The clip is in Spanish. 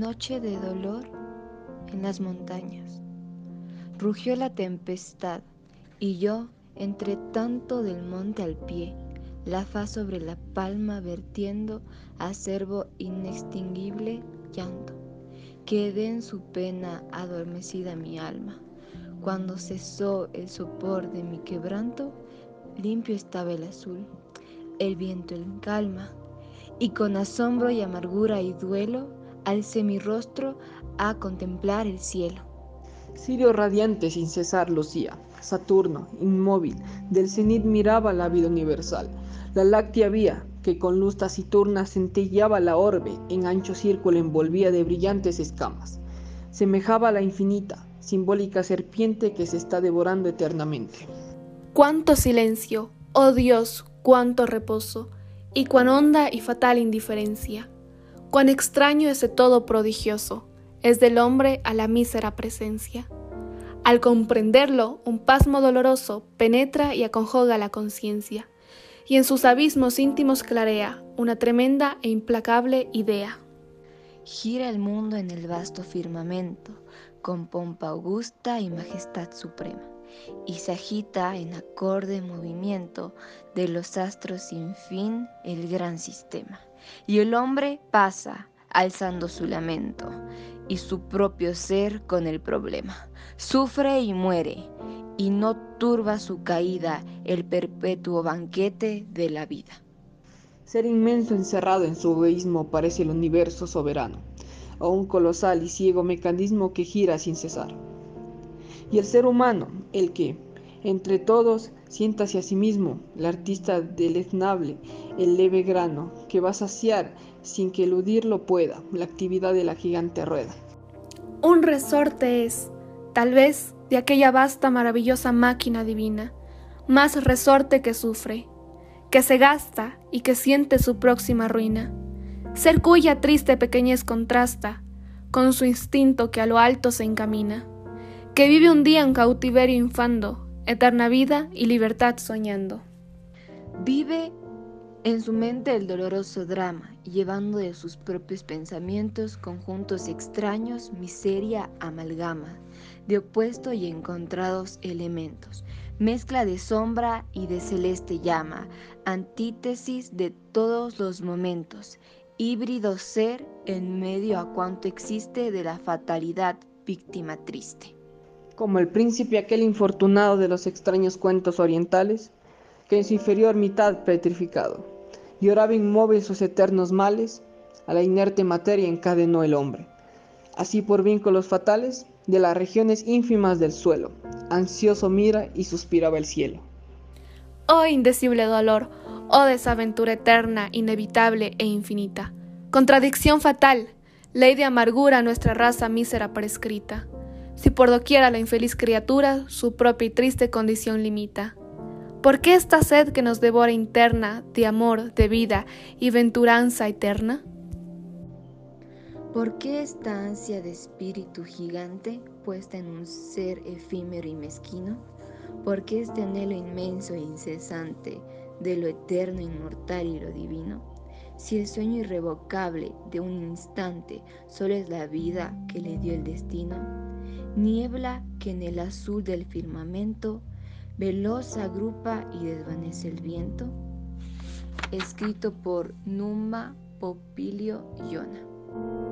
Noche de dolor en las montañas. Rugió la tempestad y yo, entre tanto del monte al pie, la faz sobre la palma vertiendo acervo inextinguible llanto. Quedé en su pena adormecida mi alma. Cuando cesó el sopor de mi quebranto, limpio estaba el azul, el viento en calma, y con asombro y amargura y duelo alcé mi rostro a contemplar el cielo. Sirio radiante sin cesar lucía, Saturno, inmóvil, del cenit miraba la vida universal. La láctea vía, que con luz taciturna centellaba la orbe, en ancho círculo envolvía de brillantes escamas. Semejaba a la infinita, simbólica serpiente que se está devorando eternamente. Cuánto silencio, oh Dios, cuánto reposo, y cuán honda y fatal indiferencia. Cuán extraño ese todo prodigioso, es del hombre a la mísera presencia. Al comprenderlo, un pasmo doloroso penetra y aconjoga la conciencia y en sus abismos íntimos clarea una tremenda e implacable idea. Gira el mundo en el vasto firmamento, con pompa augusta y majestad suprema, y se agita en acorde movimiento de los astros sin fin el gran sistema. Y el hombre pasa, alzando su lamento, y su propio ser con el problema. Sufre y muere, y no turba su caída el perpetuo banquete de la vida. Ser inmenso encerrado en su egoísmo parece el universo soberano, o un colosal y ciego mecanismo que gira sin cesar. Y el ser humano, el que, entre todos, sienta hacia sí mismo, el artista deleznable, el leve grano, que va a saciar sin que eludirlo pueda la actividad de la gigante rueda. Un resorte es, tal vez, de aquella vasta maravillosa máquina divina, más resorte que sufre, que se gasta y que siente su próxima ruina, ser cuya triste pequeñez contrasta con su instinto que a lo alto se encamina, que vive un día en cautiverio infando, eterna vida y libertad soñando. Vive en su mente el doloroso drama, llevando de sus propios pensamientos conjuntos extraños, miseria, amalgama, de opuesto y encontrados elementos, mezcla de sombra y de celeste llama, antítesis de todos los momentos, híbrido ser en medio a cuanto existe de la fatalidad víctima triste. Como el príncipe aquel infortunado de los extraños cuentos orientales, que en su inferior mitad petrificado, lloraba inmóvil sus eternos males, a la inerte materia encadenó el hombre. Así por vínculos fatales, de las regiones ínfimas del suelo, ansioso mira y suspiraba el cielo. Oh indecible dolor, oh desaventura eterna, inevitable e infinita. Contradicción fatal, ley de amargura a nuestra raza mísera prescrita. Si por doquiera la infeliz criatura su propia y triste condición limita. ¿Por qué esta sed que nos devora interna de amor, de vida y venturanza eterna? ¿Por qué esta ansia de espíritu gigante puesta en un ser efímero y mezquino? ¿Por qué este anhelo inmenso e incesante de lo eterno, inmortal y lo divino? Si el sueño irrevocable de un instante solo es la vida que le dio el destino, niebla que en el azul del firmamento veloz agrupa y desvanece el viento. Escrito por Numa Popilio Yona.